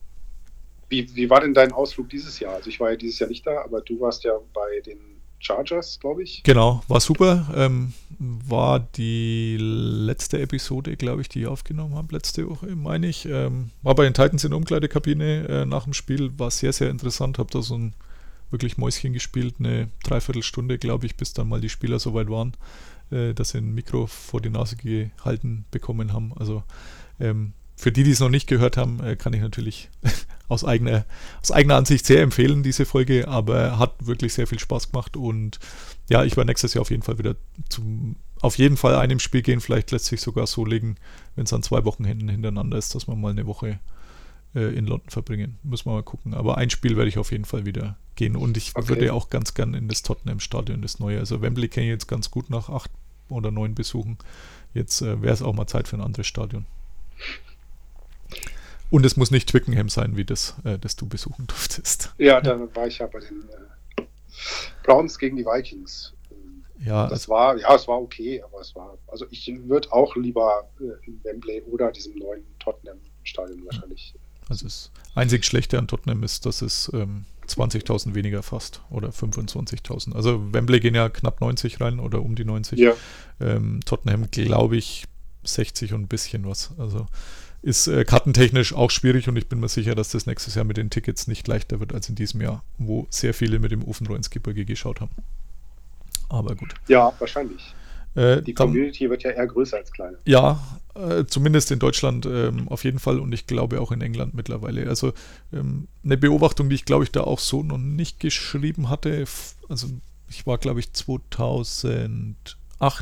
E: Wie, wie war denn dein Ausflug dieses Jahr? Also ich war ja dieses Jahr nicht da, aber du warst ja bei den Chargers, glaube ich.
D: Genau, war super. Ähm, war die letzte Episode, glaube ich, die ich aufgenommen habe, letzte Woche, meine ich. Ähm, war bei den Titans in der Umkleidekabine äh, nach dem Spiel, war sehr, sehr interessant. Habe da so ein wirklich Mäuschen gespielt, eine Dreiviertelstunde, glaube ich, bis dann mal die Spieler so weit waren, äh, dass sie ein Mikro vor die Nase gehalten bekommen haben. Also ähm, für die, die es noch nicht gehört haben, äh, kann ich natürlich [LAUGHS] aus eigener, aus eigener Ansicht sehr empfehlen, diese Folge, aber hat wirklich sehr viel Spaß gemacht und ja, ich werde nächstes Jahr auf jeden Fall wieder zum, auf jeden Fall einem Spiel gehen, vielleicht lässt sich sogar so legen, wenn es an zwei Wochen hintereinander ist, dass man mal eine Woche äh, in London verbringen. Müssen wir mal gucken. Aber ein Spiel werde ich auf jeden Fall wieder gehen. Und ich okay. würde auch ganz gern in das Tottenham-Stadion, das neue. Also Wembley kenne ich jetzt ganz gut nach acht oder neun Besuchen. Jetzt äh, wäre es auch mal Zeit für ein anderes Stadion. Und es muss nicht Twickenham sein, wie das, äh, das du besuchen durftest.
E: Ja, da war ich ja bei den äh, Browns gegen die Vikings. Ja, das also, war, ja, es war okay, aber es war, also ich würde auch lieber äh, in Wembley oder diesem neuen Tottenham-Stadion wahrscheinlich
D: also das einzig Schlechte an Tottenham ist, dass es ähm, 20.000 weniger fast oder 25.000. Also Wembley gehen ja knapp 90 rein oder um die 90. Ja. Ähm, Tottenham glaube ich 60 und ein bisschen was. Also ist äh, kartentechnisch auch schwierig und ich bin mir sicher, dass das nächstes Jahr mit den Tickets nicht leichter wird als in diesem Jahr, wo sehr viele mit dem Ofenrohr ins Gebirge geschaut haben. Aber gut.
E: Ja, wahrscheinlich. Äh, die Community dann, wird ja eher größer als kleiner.
D: Ja, äh, zumindest in Deutschland ähm, auf jeden Fall und ich glaube auch in England mittlerweile. Also ähm, eine Beobachtung, die ich glaube ich da auch so noch nicht geschrieben hatte. Also ich war glaube ich 2008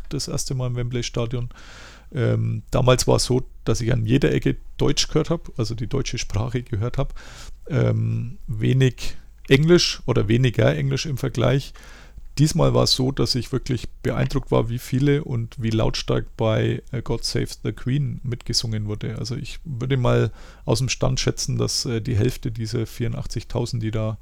D: das erste Mal im Wembley Stadion. Ähm, damals war es so, dass ich an jeder Ecke Deutsch gehört habe, also die deutsche Sprache gehört habe. Ähm, wenig Englisch oder weniger Englisch im Vergleich. Diesmal war es so, dass ich wirklich beeindruckt war, wie viele und wie lautstark bei äh, God Save the Queen mitgesungen wurde. Also ich würde mal aus dem Stand schätzen, dass äh, die Hälfte dieser 84.000, die da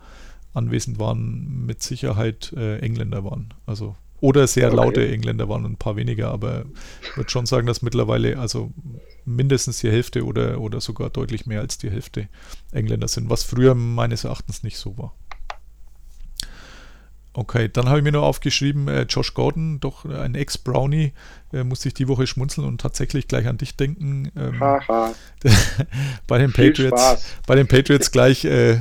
D: anwesend waren, mit Sicherheit äh, Engländer waren. Also oder sehr okay. laute Engländer waren, ein paar weniger, aber ich würde schon sagen, dass mittlerweile also mindestens die Hälfte oder, oder sogar deutlich mehr als die Hälfte Engländer sind, was früher meines Erachtens nicht so war. Okay, dann habe ich mir nur aufgeschrieben, äh, Josh Gordon, doch ein Ex-Brownie, äh, musste ich die Woche schmunzeln und tatsächlich gleich an dich denken. Ähm, [LAUGHS] bei den Patriots, bei den Patriots gleich äh,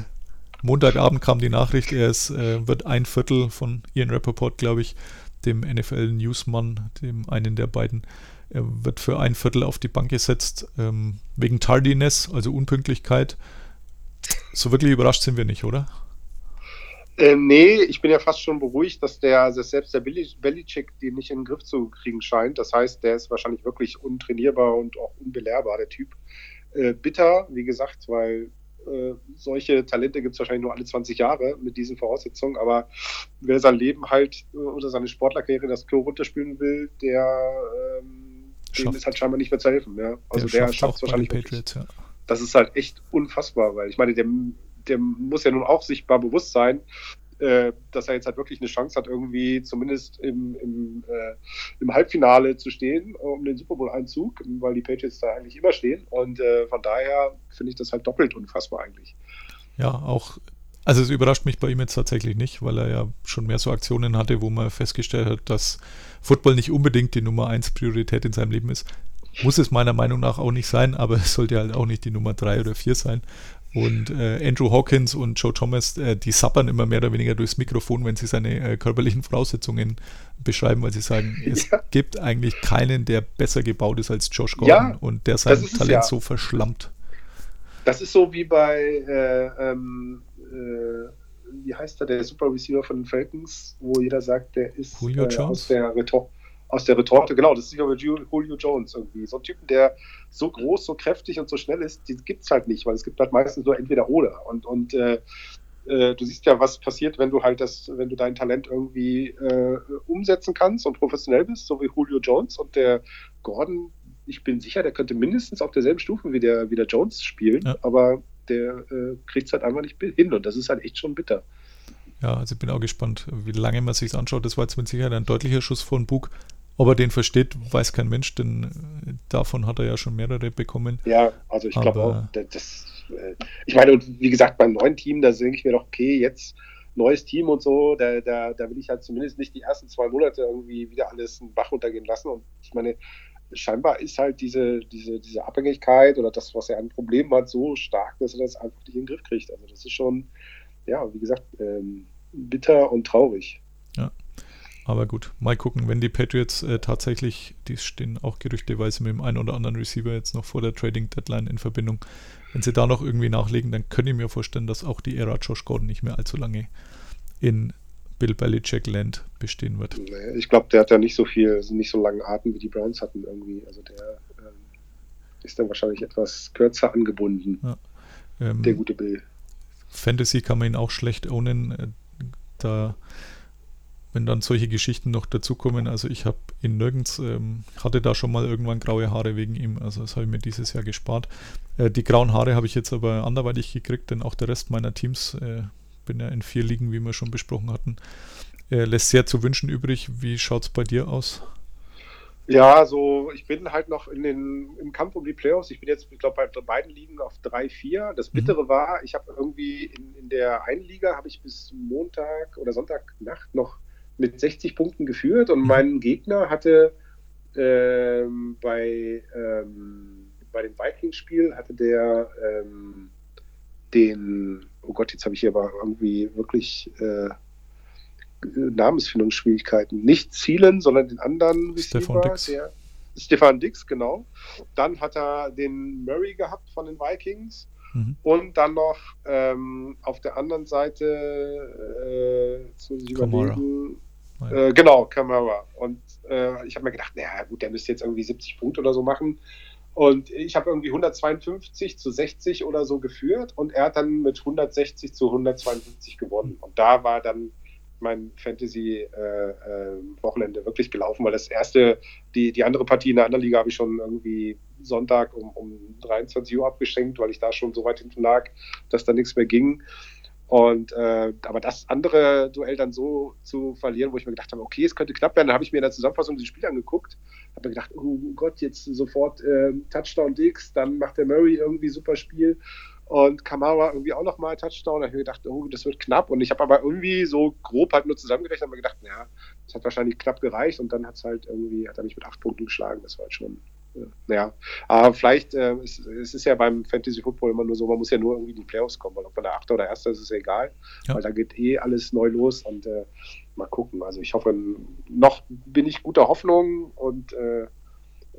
D: Montagabend kam die Nachricht, er ist, äh, wird ein Viertel von Ian Rappaport, glaube ich, dem NFL-Newsmann, dem einen der beiden. Er wird für ein Viertel auf die Bank gesetzt, ähm, wegen Tardiness, also Unpünktlichkeit. So wirklich überrascht sind wir nicht, oder?
E: Äh, nee, ich bin ja fast schon beruhigt, dass der dass selbst der Belichick den nicht in den Griff zu kriegen scheint. Das heißt, der ist wahrscheinlich wirklich untrainierbar und auch unbelehrbar, der Typ. Äh, bitter, wie gesagt, weil äh, solche Talente gibt es wahrscheinlich nur alle 20 Jahre mit diesen Voraussetzungen, aber wer sein Leben halt äh, oder seine Sportlerkarriere das Klo runterspülen will, der ähm, dem ist halt scheinbar nicht mehr zu helfen. Ja? Also der, der schafft es wahrscheinlich Patriots, ja. Das ist halt echt unfassbar, weil ich meine, der, der muss ja nun auch sichtbar bewusst sein, äh, dass er jetzt halt wirklich eine Chance hat, irgendwie zumindest im, im, äh, im Halbfinale zu stehen, um den Super Bowl-Einzug, weil die Patriots da eigentlich immer stehen. Und äh, von daher finde ich das halt doppelt unfassbar eigentlich.
D: Ja, auch also es überrascht mich bei ihm jetzt tatsächlich nicht, weil er ja schon mehr so Aktionen hatte, wo man festgestellt hat, dass Football nicht unbedingt die Nummer 1 Priorität in seinem Leben ist. Muss es meiner Meinung nach auch nicht sein, aber es sollte halt auch nicht die Nummer 3 oder 4 sein. Und äh, Andrew Hawkins und Joe Thomas, äh, die sappern immer mehr oder weniger durchs Mikrofon, wenn sie seine äh, körperlichen Voraussetzungen beschreiben, weil sie sagen, [LAUGHS] es ja. gibt eigentlich keinen, der besser gebaut ist als Josh Gordon ja, und der sein Talent ja. so verschlammt.
E: Das ist so wie bei, äh, ähm, äh, wie heißt er, der Super Receiver von den Falcons, wo jeder sagt, der ist
D: äh,
E: aus der Retorte aus der Retorte, genau, das ist sicher mit Julio Jones irgendwie. So ein Typen, der so groß, so kräftig und so schnell ist, die gibt es halt nicht, weil es gibt halt meistens nur entweder oder. Und, und äh, äh, du siehst ja, was passiert, wenn du halt das, wenn du dein Talent irgendwie äh, umsetzen kannst und professionell bist, so wie Julio Jones und der Gordon, ich bin sicher, der könnte mindestens auf derselben Stufe wie der, wie der Jones spielen, ja. aber der äh, kriegt es halt einfach nicht hin und das ist halt echt schon bitter.
D: Ja, also ich bin auch gespannt, wie lange man sich anschaut. Das war jetzt mit Sicherheit ein deutlicher Schuss von Bug. Ob er den versteht, weiß kein Mensch, denn äh, davon hat er ja schon mehrere bekommen.
E: Ja, also ich glaube auch, das, äh, ich meine, und wie gesagt, beim neuen Team, da denke ich mir doch, okay, jetzt neues Team und so, da, da, da will ich halt zumindest nicht die ersten zwei Monate irgendwie wieder alles einen Bach runtergehen lassen. Und ich meine, scheinbar ist halt diese, diese, diese Abhängigkeit oder das, was er an Problemen hat, so stark, dass er das einfach nicht in den Griff kriegt. Also das ist schon, ja, wie gesagt, ähm, bitter und traurig.
D: Ja. Aber gut, mal gucken, wenn die Patriots äh, tatsächlich, die stehen auch gerüchteweise mit dem einen oder anderen Receiver jetzt noch vor der Trading Deadline in Verbindung, wenn sie da noch irgendwie nachlegen, dann könnte ich mir vorstellen, dass auch die Ära Josh Gordon nicht mehr allzu lange in Bill Belichick Land bestehen wird.
E: Ich glaube, der hat ja nicht so viel, nicht so langen Atem wie die Browns hatten irgendwie. Also der ähm, ist dann wahrscheinlich etwas kürzer angebunden. Ja. Ähm, der gute Bill.
D: Fantasy kann man ihn auch schlecht ownen. Äh, da wenn dann solche Geschichten noch dazukommen. Also ich habe ihn nirgends, ähm, hatte da schon mal irgendwann graue Haare wegen ihm, also das habe ich mir dieses Jahr gespart. Äh, die grauen Haare habe ich jetzt aber anderweitig gekriegt, denn auch der Rest meiner Teams, äh, bin ja in vier Ligen, wie wir schon besprochen hatten, äh, lässt sehr zu wünschen übrig. Wie schaut es bei dir aus?
E: Ja, so ich bin halt noch in den, im Kampf um die Playoffs. Ich bin jetzt, ich glaube, bei beiden Ligen auf 3-4. Das mhm. Bittere mhm. war, ich habe irgendwie in, in der einen Liga habe ich bis Montag oder Sonntagnacht noch mit 60 Punkten geführt und mein Gegner hatte ähm, bei, ähm, bei dem Vikings-Spiel hatte der ähm, den, oh Gott, jetzt habe ich hier aber irgendwie wirklich äh, Namensfindungsschwierigkeiten. Nicht Zielen, sondern den anderen
D: Stefan Dix.
E: Der, Stefan Dix, genau. Dann hat er den Murray gehabt von den Vikings. Mhm. Und dann noch ähm, auf der anderen Seite, äh, jetzt muss ich überlegen, äh, genau, Camara. Und äh, ich habe mir gedacht, naja, gut, der müsste jetzt irgendwie 70 Punkte oder so machen. Und ich habe irgendwie 152 zu 60 oder so geführt und er hat dann mit 160 zu 152 gewonnen. Und da war dann mein Fantasy-Wochenende äh, äh, wirklich gelaufen, weil das erste, die, die andere Partie in der anderen Liga habe ich schon irgendwie Sonntag um, um 23 Uhr abgeschenkt, weil ich da schon so weit hinten lag, dass da nichts mehr ging. Und äh, aber das andere Duell dann so zu verlieren, wo ich mir gedacht habe, okay, es könnte knapp werden, dann habe ich mir in der Zusammenfassung dieses Spiel angeguckt, habe mir gedacht, oh Gott, jetzt sofort äh, Touchdown Dix, dann macht der Murray irgendwie super Spiel und Kamara irgendwie auch nochmal Touchdown. Da habe ich mir gedacht, oh, das wird knapp. Und ich habe aber irgendwie so grob halt nur zusammengerechnet und mir gedacht, ja, das hat wahrscheinlich knapp gereicht und dann hat es halt irgendwie, hat er mich mit acht Punkten geschlagen. Das war halt schon ja, aber vielleicht, äh, es, es, ist ja beim Fantasy Football immer nur so, man muss ja nur irgendwie in die Playoffs kommen, weil ob man der Achter oder Erster ist, ist egal, ja. weil da geht eh alles neu los und äh, mal gucken. Also ich hoffe, noch bin ich guter Hoffnung und äh,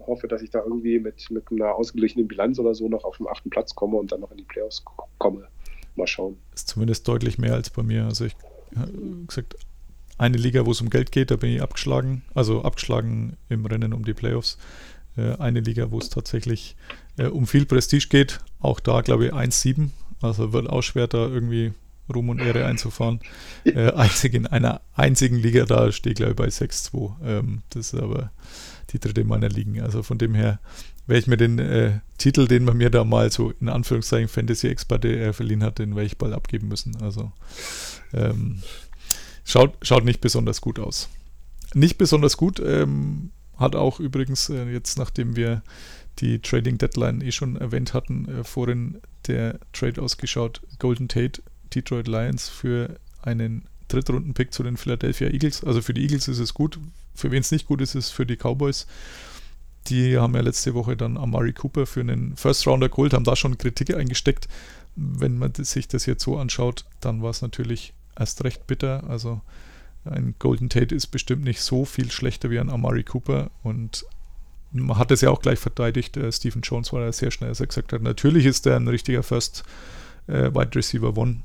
E: hoffe, dass ich da irgendwie mit, mit einer ausgeglichenen Bilanz oder so noch auf den achten Platz komme und dann noch in die Playoffs komme. Mal schauen.
D: Ist zumindest deutlich mehr als bei mir. Also ich gesagt, eine Liga, wo es um Geld geht, da bin ich abgeschlagen. Also abgeschlagen im Rennen um die Playoffs. Äh, eine Liga, wo es tatsächlich äh, um viel Prestige geht. Auch da, glaube ich, 1-7. Also wird auch schwer, da irgendwie Ruhm und Ehre einzufahren. [LAUGHS] Äh, einzig in einer einzigen Liga, da stehe ich, glaube ich, bei 6-2. Ähm, das ist aber die dritte meiner Ligen. Also von dem her werde ich mir den äh, Titel, den man mir da mal so in Anführungszeichen Fantasy-Experte äh, verliehen hat, den werde ich bald abgeben müssen. Also ähm, schaut, schaut nicht besonders gut aus. Nicht besonders gut ähm, hat auch übrigens äh, jetzt, nachdem wir die Trading Deadline eh schon erwähnt hatten, äh, vorhin der Trade ausgeschaut. Golden Tate, Detroit Lions für einen Drittrunden-Pick zu den Philadelphia Eagles. Also für die Eagles ist es gut. Für wen es nicht gut ist, ist für die Cowboys. Die haben ja letzte Woche dann Amari Cooper für einen First Rounder geholt, haben da schon Kritik eingesteckt. Wenn man sich das jetzt so anschaut, dann war es natürlich erst recht bitter. Also ein Golden Tate ist bestimmt nicht so viel schlechter wie ein Amari Cooper und man hat es ja auch gleich verteidigt. Äh, Stephen Jones war ja sehr schnell, als er gesagt hat, natürlich ist er ein richtiger First äh, Wide Receiver One,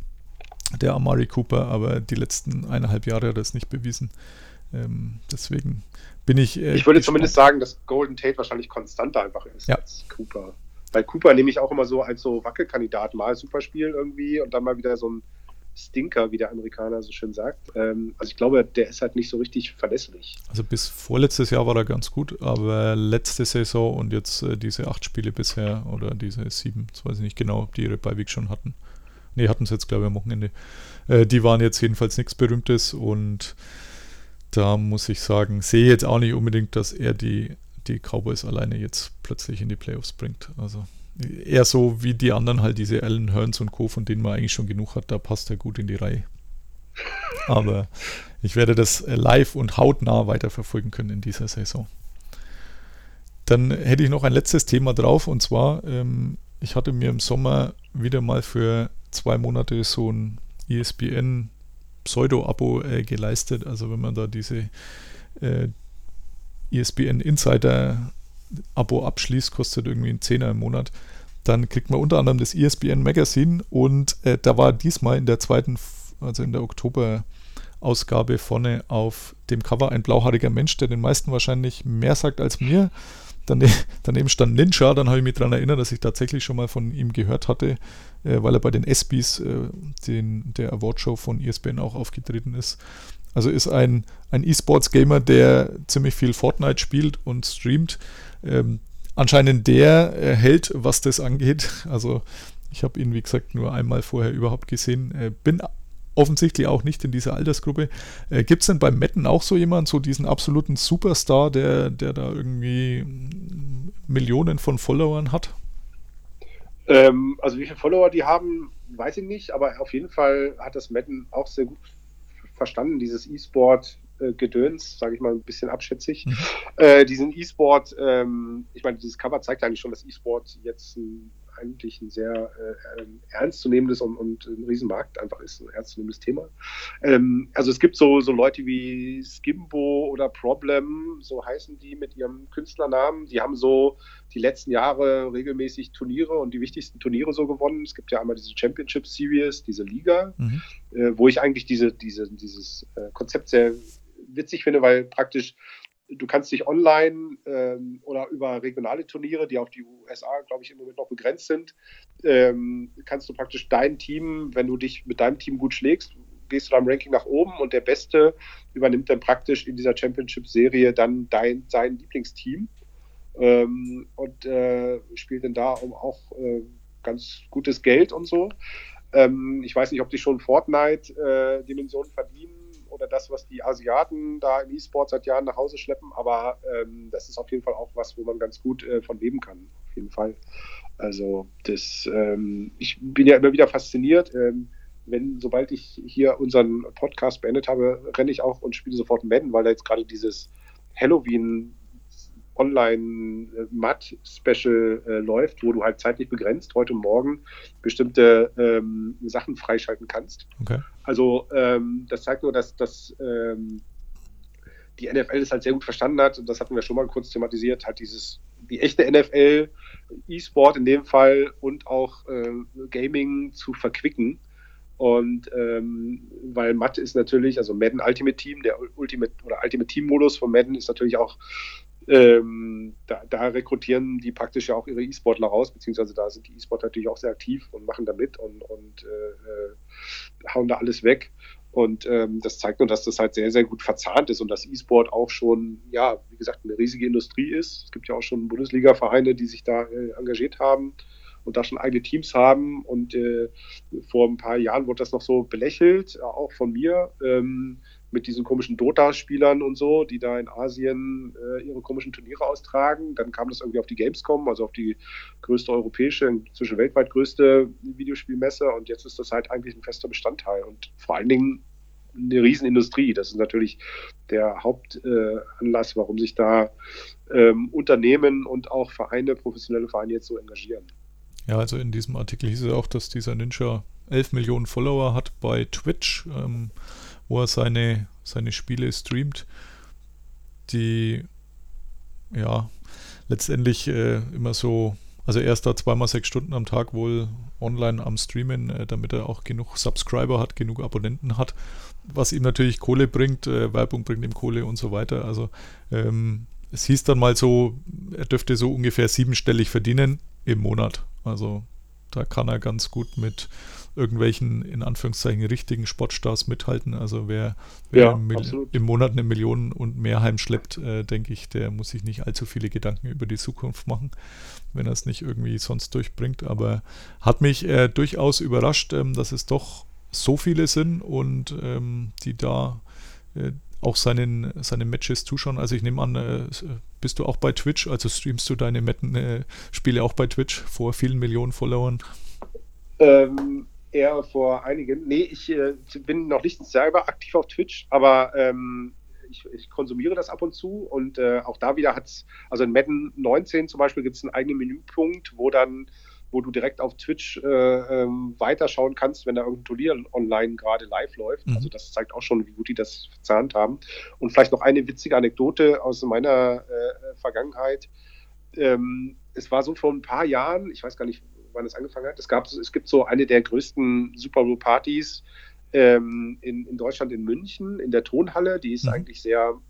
D: der Amari Cooper, aber die letzten eineinhalb Jahre hat er es nicht bewiesen. Ähm, deswegen bin ich.
E: Äh, ich würde zumindest sagen, dass Golden Tate wahrscheinlich konstanter einfach ist ja. als Cooper. Weil Cooper nehme ich auch immer so als so Wackelkandidat, mal Superspiel irgendwie und dann mal wieder so ein Stinker, wie der Amerikaner so schön sagt. Ähm, also ich glaube, der ist halt nicht so richtig verlässlich.
D: Also bis vorletztes Jahr war er ganz gut, aber letzte Saison und jetzt äh, diese acht Spiele bisher oder diese sieben, das weiß ich nicht genau, ob die ihre Beiweg schon hatten. Ne, hatten sie jetzt, glaube ich, am Wochenende. Äh, die waren jetzt jedenfalls nichts Berühmtes und da muss ich sagen, sehe jetzt auch nicht unbedingt, dass er die, die Cowboys alleine jetzt plötzlich in die Playoffs bringt. Also eher so wie die anderen halt, diese Allen Hearns und Co., von denen man eigentlich schon genug hat, da passt er gut in die Reihe. [LAUGHS] Aber ich werde das live und hautnah weiterverfolgen können in dieser Saison. Dann hätte ich noch ein letztes Thema drauf und zwar, ähm, ich hatte mir im Sommer wieder mal für zwei Monate so ein ESPN Pseudo-Abo äh, geleistet. Also wenn man da diese äh, ESPN Insider Abo abschließt, kostet irgendwie ein Zehner im Monat. Dann kriegt man unter anderem das ESPN Magazine und äh, da war diesmal in der zweiten, also in der Oktober-Ausgabe vorne auf dem Cover ein blauhaariger Mensch, der den meisten wahrscheinlich mehr sagt als mir. Daneben, [LAUGHS] daneben stand Ninja, dann habe ich mich daran erinnert, dass ich tatsächlich schon mal von ihm gehört hatte, äh, weil er bei den ESPYs, äh, den, der Awardshow von ESPN auch aufgetreten ist. Also ist ein, ein E-Sports-Gamer, der ziemlich viel Fortnite spielt und streamt. Ähm, anscheinend der äh, Held, was das angeht. Also ich habe ihn, wie gesagt, nur einmal vorher überhaupt gesehen. Äh, bin offensichtlich auch nicht in dieser Altersgruppe. Äh, Gibt es denn beim Metten auch so jemanden, so diesen absoluten Superstar, der, der da irgendwie Millionen von Followern hat?
E: Ähm, also wie viele Follower die haben, weiß ich nicht, aber auf jeden Fall hat das Metten auch sehr gut verstanden, dieses E-Sport Gedöns, sage ich mal ein bisschen abschätzig. Mhm. Äh, diesen E-Sport, ähm, ich meine, dieses Cover zeigt eigentlich schon, dass E-Sport jetzt ein eigentlich ein sehr äh, ähm, ernstzunehmendes und, und ein Riesenmarkt einfach ist, ein ernstzunehmendes Thema. Ähm, also es gibt so, so Leute wie Skimbo oder Problem, so heißen die mit ihrem Künstlernamen, die haben so die letzten Jahre regelmäßig Turniere und die wichtigsten Turniere so gewonnen. Es gibt ja einmal diese Championship Series, diese Liga, mhm. äh, wo ich eigentlich diese, diese, dieses äh, Konzept sehr witzig finde, weil praktisch du kannst dich online ähm, oder über regionale Turniere, die auf die USA, glaube ich, im Moment noch begrenzt sind, ähm, kannst du praktisch dein Team, wenn du dich mit deinem Team gut schlägst, gehst du da im Ranking nach oben und der Beste übernimmt dann praktisch in dieser Championship-Serie dann dein, sein Lieblingsteam ähm, und äh, spielt dann da um auch äh, ganz gutes Geld und so. Ähm, ich weiß nicht, ob die schon Fortnite-Dimensionen äh, verdienen oder das, was die Asiaten da im E-Sport seit Jahren nach Hause schleppen, aber ähm, das ist auf jeden Fall auch was, wo man ganz gut äh, von leben kann, auf jeden Fall. Also das, ähm, ich bin ja immer wieder fasziniert. Ähm, wenn, sobald ich hier unseren Podcast beendet habe, renne ich auch und spiele sofort Madden, weil da jetzt gerade dieses Halloween Online-Mat-Special äh, läuft, wo du halt zeitlich begrenzt heute Morgen bestimmte ähm, Sachen freischalten kannst.
D: Okay.
E: Also ähm, das zeigt nur, dass, dass ähm, die NFL das halt sehr gut verstanden hat, und das hatten wir schon mal kurz thematisiert, hat dieses, die echte NFL, E-Sport in dem Fall und auch äh, Gaming zu verquicken. Und ähm, weil Matt ist natürlich, also Madden Ultimate Team, der Ultimate oder Ultimate Team Modus von Madden ist natürlich auch, ähm, da, da, rekrutieren die praktisch ja auch ihre E-Sportler raus, beziehungsweise da sind die E-Sportler natürlich auch sehr aktiv und machen da mit und, und äh, äh hauen da alles weg. Und ähm, das zeigt nur, dass das halt sehr, sehr gut verzahnt ist und dass E-Sport auch schon, ja, wie gesagt, eine riesige Industrie ist. Es gibt ja auch schon Bundesliga-Vereine, die sich da äh, engagiert haben und da schon eigene Teams haben. Und äh, vor ein paar Jahren wurde das noch so belächelt, auch von mir, ähm, mit diesen komischen Dota-Spielern und so, die da in Asien äh, ihre komischen Turniere austragen. Dann kam das irgendwie auf die Gamescom, also auf die größte europäische, inzwischen weltweit größte Videospielmesse. Und jetzt ist das halt eigentlich ein fester Bestandteil und vor allen Dingen eine Riesenindustrie. Das ist natürlich der Hauptanlass, äh, warum sich da ähm, Unternehmen und auch Vereine, professionelle Vereine jetzt so engagieren.
D: Ja, also in diesem Artikel hieß es auch, dass dieser Ninja 11 Millionen Follower hat bei Twitch, ähm, wo er seine, seine Spiele streamt, die ja letztendlich äh, immer so, also er ist da zweimal sechs Stunden am Tag wohl online am Streamen, äh, damit er auch genug Subscriber hat, genug Abonnenten hat, was ihm natürlich Kohle bringt, äh, Werbung bringt ihm Kohle und so weiter. Also ähm, es hieß dann mal so, er dürfte so ungefähr siebenstellig verdienen im Monat. Also da kann er ganz gut mit irgendwelchen, in Anführungszeichen, richtigen Sportstars mithalten. Also wer, wer
E: ja,
D: im, im, Monat eine Million und mehr heimschleppt, äh, denke ich, der muss sich nicht allzu viele Gedanken über die Zukunft machen, wenn er es nicht irgendwie sonst durchbringt. Aber hat mich äh, durchaus überrascht, ähm, dass es doch so viele sind und ähm, die da äh, auch seinen, seine Matches zuschauen. Also ich nehme an, äh, bist du auch bei Twitch, also streamst du deine Metten-Spiele äh, auch bei Twitch vor vielen Millionen Followern?
E: Ähm, eher vor einigen. Nee, ich äh, bin noch nicht selber aktiv auf Twitch, aber ähm, ich, ich, konsumiere das ab und zu und äh, auch da wieder hat es, also in Madden 19 zum Beispiel gibt es einen eigenen Menüpunkt, wo dann wo du direkt auf Twitch äh, ähm, weiterschauen kannst, wenn da irgendein Turnier online gerade live läuft. Mhm. Also das zeigt auch schon, wie gut die das verzahnt haben. Und vielleicht noch eine witzige Anekdote aus meiner äh, Vergangenheit. Ähm, es war so vor ein paar Jahren, ich weiß gar nicht, wann es angefangen hat, es, gab, es gibt so eine der größten Super Bowl-Partys ähm, in, in Deutschland in München, in der Tonhalle. Die ist mhm. eigentlich sehr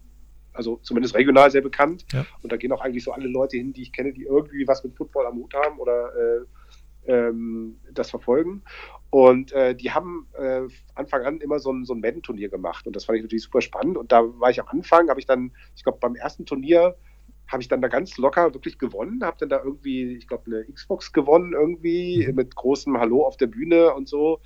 E: also zumindest regional sehr bekannt. Ja. Und da gehen auch eigentlich so alle Leute hin, die ich kenne, die irgendwie was mit Football am Hut haben oder äh, ähm, das verfolgen. Und äh, die haben äh, Anfang an immer so ein, so ein Madden-Turnier gemacht. Und das fand ich natürlich super spannend. Und da war ich am Anfang, habe ich dann, ich glaube, beim ersten Turnier habe ich dann da ganz locker wirklich gewonnen, habe dann da irgendwie, ich glaube, eine Xbox gewonnen irgendwie mhm. mit großem Hallo auf der Bühne und so.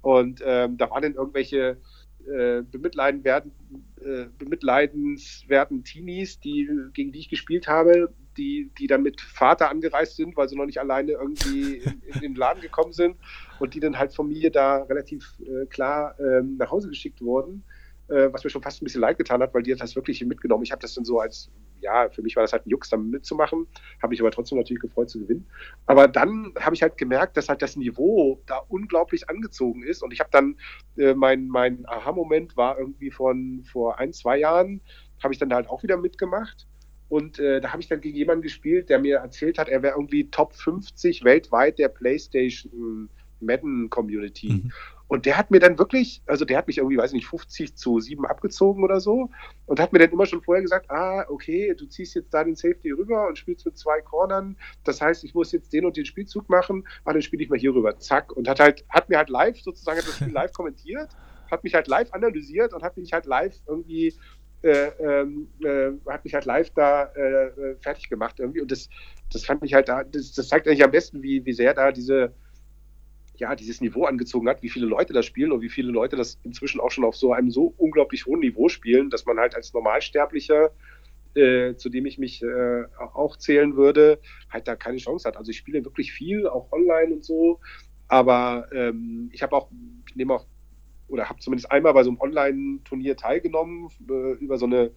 E: Und ähm, da waren dann irgendwelche äh, bemitleiden werden, äh, bemitleidenswerten Teenies, die, gegen die ich gespielt habe, die, die dann mit Vater angereist sind, weil sie noch nicht alleine irgendwie in, in den Laden gekommen sind und die dann halt von mir da relativ äh, klar ähm, nach Hause geschickt wurden, äh, was mir schon fast ein bisschen leid getan hat, weil die hat das wirklich mitgenommen. Ich habe das dann so als, ja, für mich war das halt ein Jux, da mitzumachen, habe mich aber trotzdem natürlich gefreut zu gewinnen. Aber dann habe ich halt gemerkt, dass halt das Niveau da unglaublich angezogen ist. Und ich habe dann, äh, mein, mein Aha-Moment war irgendwie von vor ein, zwei Jahren, habe ich dann halt auch wieder mitgemacht. Und äh, da habe ich dann gegen jemanden gespielt, der mir erzählt hat, er wäre irgendwie Top 50 weltweit der PlayStation Madden Community. Mhm. Und der hat mir dann wirklich, also der hat mich irgendwie, weiß nicht, 50 zu 7 abgezogen oder so und hat mir dann immer schon vorher gesagt, ah, okay, du ziehst jetzt da den Safety rüber und spielst mit zwei Cornern. Das heißt, ich muss jetzt den und den Spielzug machen, ah, dann spiele ich mal hier rüber. Zack. Und hat halt, hat mir halt live sozusagen das Spiel live [LAUGHS] kommentiert, hat mich halt live analysiert und hat mich halt live irgendwie äh, ähm, äh, hat mich halt live da äh, fertig gemacht irgendwie. Und das, das fand ich halt da, das, das, zeigt eigentlich am besten, wie, wie sehr da diese, ja, dieses Niveau angezogen hat, wie viele Leute das spielen und wie viele Leute das inzwischen auch schon auf so einem so unglaublich hohen Niveau spielen, dass man halt als Normalsterblicher, äh, zu dem ich mich äh, auch zählen würde, halt da keine Chance hat. Also ich spiele wirklich viel, auch online und so, aber ähm, ich habe auch, ich nehme auch oder habe zumindest einmal bei so einem Online-Turnier teilgenommen äh, über, so eine,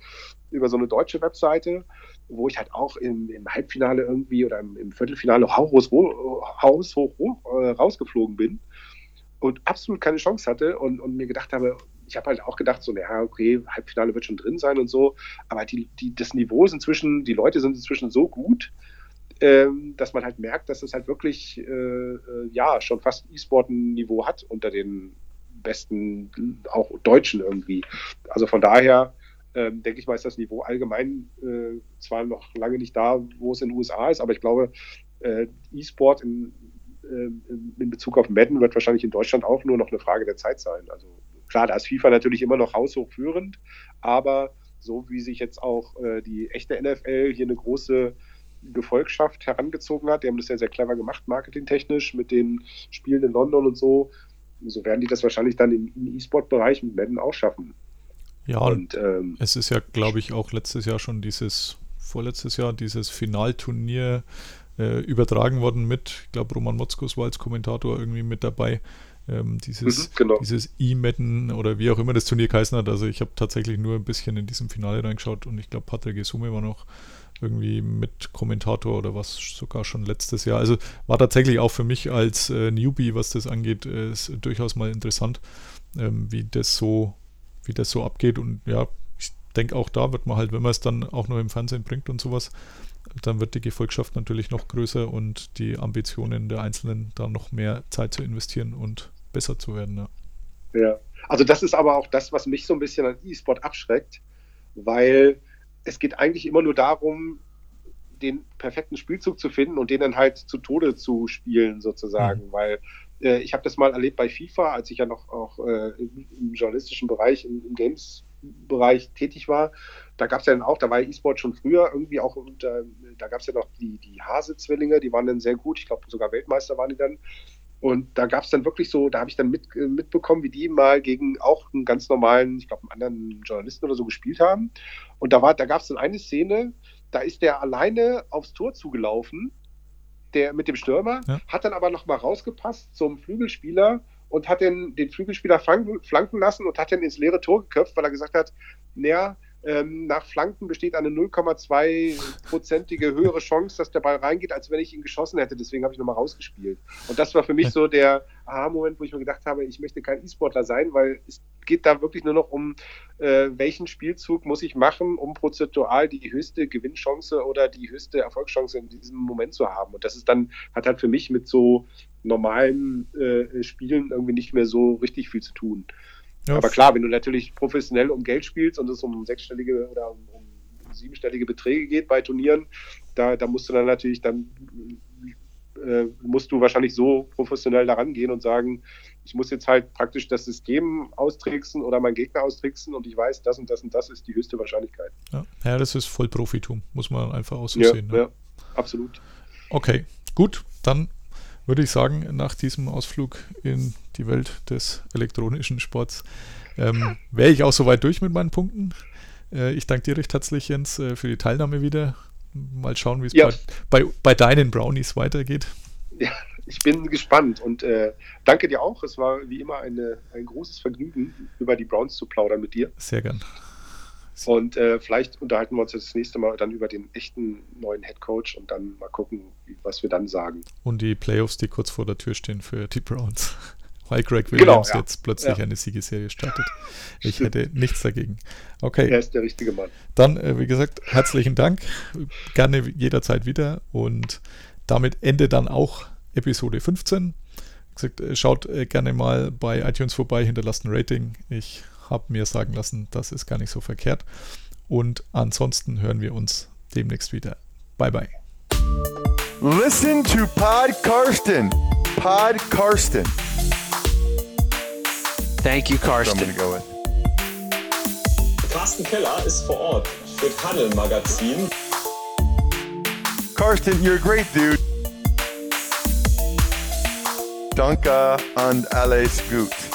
E: über so eine deutsche Webseite, wo ich halt auch im, im Halbfinale irgendwie oder im, im Viertelfinale haus, haus hoch, hoch äh, rausgeflogen bin und absolut keine Chance hatte und, und mir gedacht habe, ich habe halt auch gedacht, so, naja, okay, Halbfinale wird schon drin sein und so, aber die, die, das Niveau ist inzwischen, die Leute sind inzwischen so gut, ähm, dass man halt merkt, dass es halt wirklich, äh, äh ja, schon fast E-Sport-Niveau hat unter den besten, auch Deutschen irgendwie. Also von daher ähm, denke ich mal, ist das Niveau allgemein äh, zwar noch lange nicht da, wo es in den USA ist, aber ich glaube, äh, E-Sport in, äh, in Bezug auf Madden wird wahrscheinlich in Deutschland auch nur noch eine Frage der Zeit sein. Also klar, da ist FIFA natürlich immer noch haushoch führend, aber so wie sich jetzt auch äh, die echte NFL hier eine große Gefolgschaft herangezogen hat, die haben das ja sehr clever gemacht, marketingtechnisch, mit den Spielen in London und so, so werden die das wahrscheinlich dann im E-Sport-Bereich mit Madden auch schaffen.
D: Ja, und ähm, es ist ja, glaube ich, auch letztes Jahr schon dieses, vorletztes Jahr, dieses Finalturnier äh, übertragen worden mit, ich glaube, Roman Motzkos war als Kommentator irgendwie mit dabei. Ähm, dieses mhm, genau. dieses E-Madden oder wie auch immer das Turnier geheißen hat. Also ich habe tatsächlich nur ein bisschen in diesem Finale reingeschaut und ich glaube, Patrick Esume war noch irgendwie mit Kommentator oder was sogar schon letztes Jahr. Also war tatsächlich auch für mich als äh, Newbie, was das angeht, äh, durchaus mal interessant, ähm, wie das so, wie das so abgeht. Und ja, ich denke auch da wird man halt, wenn man es dann auch noch im Fernsehen bringt und sowas, dann wird die Gefolgschaft natürlich noch größer und die Ambitionen der Einzelnen da noch mehr Zeit zu investieren und besser zu werden. Ja.
E: ja. Also das ist aber auch das, was mich so ein bisschen an E-Sport abschreckt, weil es geht eigentlich immer nur darum, den perfekten Spielzug zu finden und den dann halt zu Tode zu spielen, sozusagen. Mhm. Weil ich habe das mal erlebt bei FIFA, als ich ja noch auch äh, im, im, journalistischen Bereich, im, im Games-Bereich tätig war. Da gab es ja dann auch, da war E-Sport schon früher irgendwie auch, und, äh, da gab es ja noch die, die Hase-Zwillinge, die waren dann sehr gut. Ich glaube, sogar Weltmeister waren die dann. Und da gab es dann wirklich so, da habe ich dann mit, äh, mitbekommen, wie die mal gegen auch einen ganz normalen, ich glaube, einen anderen Journalisten oder so gespielt haben. Und da, da gab es dann eine Szene, da ist der alleine aufs Tor zugelaufen, der mit dem Stürmer, ja. hat dann aber nochmal rausgepasst zum Flügelspieler und hat den, den Flügelspieler flanken lassen und hat dann ins leere Tor geköpft, weil er gesagt hat, naja, ähm, nach Flanken besteht eine 0,2-prozentige höhere Chance, dass der Ball reingeht, als wenn ich ihn geschossen hätte. Deswegen habe ich nochmal rausgespielt. Und das war für mich so der Aha-Moment, wo ich mir gedacht habe, ich möchte kein E-Sportler sein, weil es geht da wirklich nur noch um, äh, welchen Spielzug muss ich machen, um prozentual die höchste Gewinnchance oder die höchste Erfolgschance in diesem Moment zu haben. Und das ist dann, hat halt für mich mit so normalen äh, Spielen irgendwie nicht mehr so richtig viel zu tun. Ja. Aber klar, wenn du natürlich professionell um Geld spielst und es um sechsstellige oder um, um siebenstellige Beträge geht bei Turnieren, da, da musst du dann natürlich dann äh, musst du wahrscheinlich so professionell daran gehen und sagen, ich muss jetzt halt praktisch das System austricksen oder meinen Gegner austricksen und ich weiß, das und das und das ist die höchste Wahrscheinlichkeit.
D: Ja, ja das ist Vollprofitum, muss man einfach auch so
E: ja,
D: sehen. Ne?
E: Ja, absolut.
D: Okay, gut, dann würde ich sagen, nach diesem Ausflug in die Welt des elektronischen Sports ähm, [LAUGHS] wäre ich auch soweit durch mit meinen Punkten. Äh, ich danke dir recht herzlich, Jens, äh, für die Teilnahme wieder. Mal schauen, wie es ja. bei, bei, bei, deinen Brownies weitergeht.
E: Ja, ich bin gespannt und äh, danke dir auch. Es war wie immer eine, ein großes Vergnügen, über die Browns zu plaudern mit dir.
D: Sehr gern.
E: Und äh, vielleicht unterhalten wir uns das nächste Mal dann über den echten neuen Head Coach und dann mal gucken, was wir dann sagen.
D: Und die Playoffs, die kurz vor der Tür stehen für die Browns. [LAUGHS] Weil Greg genau, Williams genau, ja. jetzt plötzlich ja. eine Siegeserie startet. [LAUGHS] Ich hätte nichts dagegen. Okay.
E: Er ist der richtige Mann.
D: Dann, äh, wie gesagt, herzlichen Dank. Gerne jederzeit wieder. Und damit Ende dann auch Episode 15. Wie gesagt, äh, schaut äh, gerne mal bei iTunes vorbei, hinterlasst ein Rating. Ich habe mir sagen lassen, das ist gar nicht so verkehrt. Und ansonsten hören wir uns demnächst wieder. Bye bye.
A: Listen to Pod Karsten. Pod Karsten.
B: Thank you, Karsten.
A: Go.
C: Carsten Keller ist vor Ort für Tunnel Magazin.
A: Karsten, you're a great dude. Danke und alles gut.